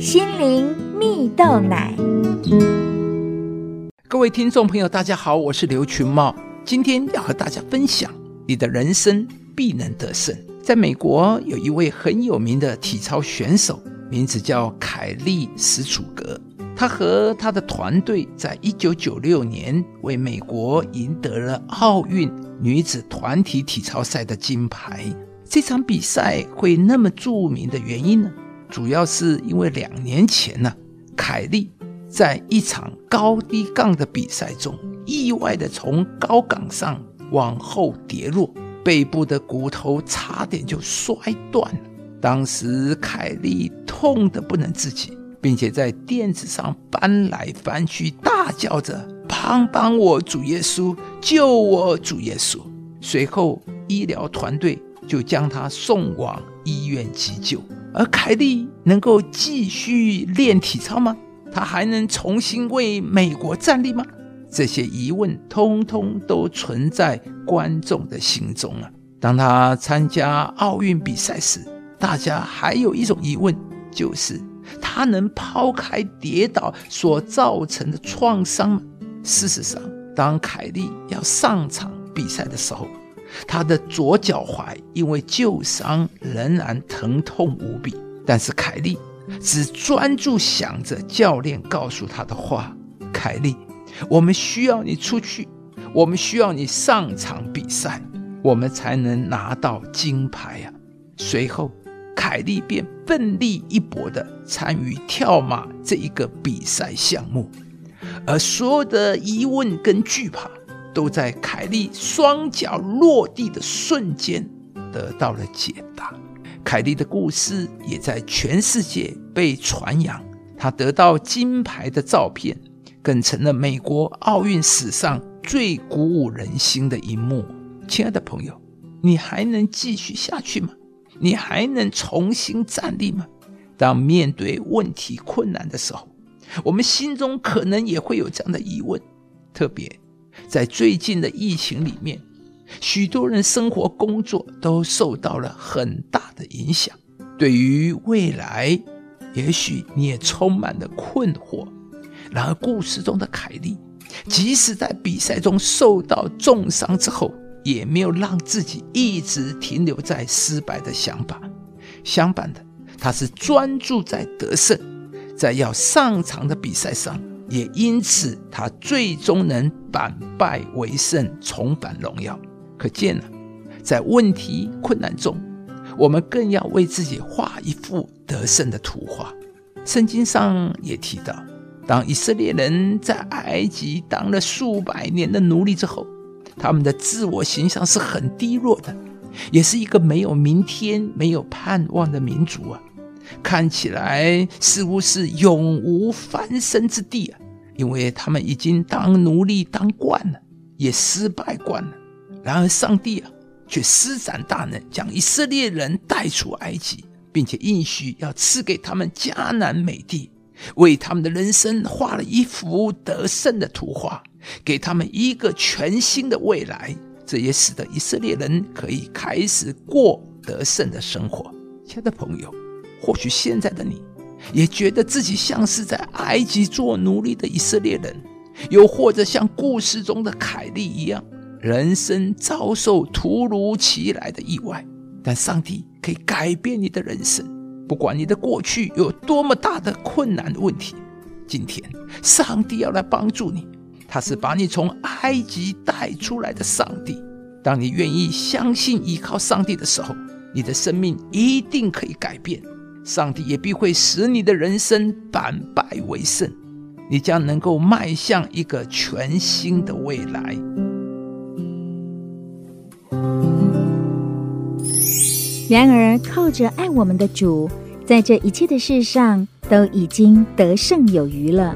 心灵蜜豆奶。各位听众朋友，大家好，我是刘群茂，今天要和大家分享：你的人生必能得胜。在美国，有一位很有名的体操选手，名字叫凯利史楚格。他和他的团队在一九九六年为美国赢得了奥运女子团体体操赛的金牌。这场比赛会那么著名的原因呢？主要是因为两年前呢，凯利在一场高低杠的比赛中，意外的从高岗上往后跌落，背部的骨头差点就摔断了。当时凯利痛得不能自己，并且在垫子上翻来翻去，大叫着：“帮帮我，主耶稣！救我，主耶稣！”随后，医疗团队。就将他送往医院急救，而凯莉能够继续练体操吗？他还能重新为美国站立吗？这些疑问通通都存在观众的心中啊！当他参加奥运比赛时，大家还有一种疑问，就是他能抛开跌倒所造成的创伤吗？事实上，当凯莉要上场比赛的时候，他的左脚踝因为旧伤仍然疼痛无比，但是凯利只专注想着教练告诉他的话：“凯利，我们需要你出去，我们需要你上场比赛，我们才能拿到金牌呀。”随后，凯利便奋力一搏地参与跳马这一个比赛项目，而所有的疑问跟惧怕。都在凯利双脚落地的瞬间得到了解答。凯利的故事也在全世界被传扬，他得到金牌的照片更成了美国奥运史上最鼓舞人心的一幕。亲爱的朋友，你还能继续下去吗？你还能重新站立吗？当面对问题困难的时候，我们心中可能也会有这样的疑问，特别。在最近的疫情里面，许多人生活工作都受到了很大的影响。对于未来，也许你也充满了困惑。然而，故事中的凯莉，即使在比赛中受到重伤之后，也没有让自己一直停留在失败的想法。相反的，他是专注在得胜，在要上场的比赛上。也因此，他最终能反败为胜，重返荣耀。可见呢，在问题困难中，我们更要为自己画一幅得胜的图画。圣经上也提到，当以色列人在埃及当了数百年的奴隶之后，他们的自我形象是很低落的，也是一个没有明天、没有盼望的民族啊。看起来似乎是永无翻身之地啊，因为他们已经当奴隶当惯了，也失败惯了。然而上帝啊，却施展大能，将以色列人带出埃及，并且应许要赐给他们迦南美地，为他们的人生画了一幅得胜的图画，给他们一个全新的未来。这也使得以色列人可以开始过得胜的生活。亲爱的朋友。或许现在的你，也觉得自己像是在埃及做奴隶的以色列人，又或者像故事中的凯利一样，人生遭受突如其来的意外。但上帝可以改变你的人生，不管你的过去有多么大的困难问题，今天上帝要来帮助你。他是把你从埃及带出来的上帝。当你愿意相信依靠上帝的时候，你的生命一定可以改变。上帝也必会使你的人生反败为胜，你将能够迈向一个全新的未来。然而，靠着爱我们的主，在这一切的事上都已经得胜有余了。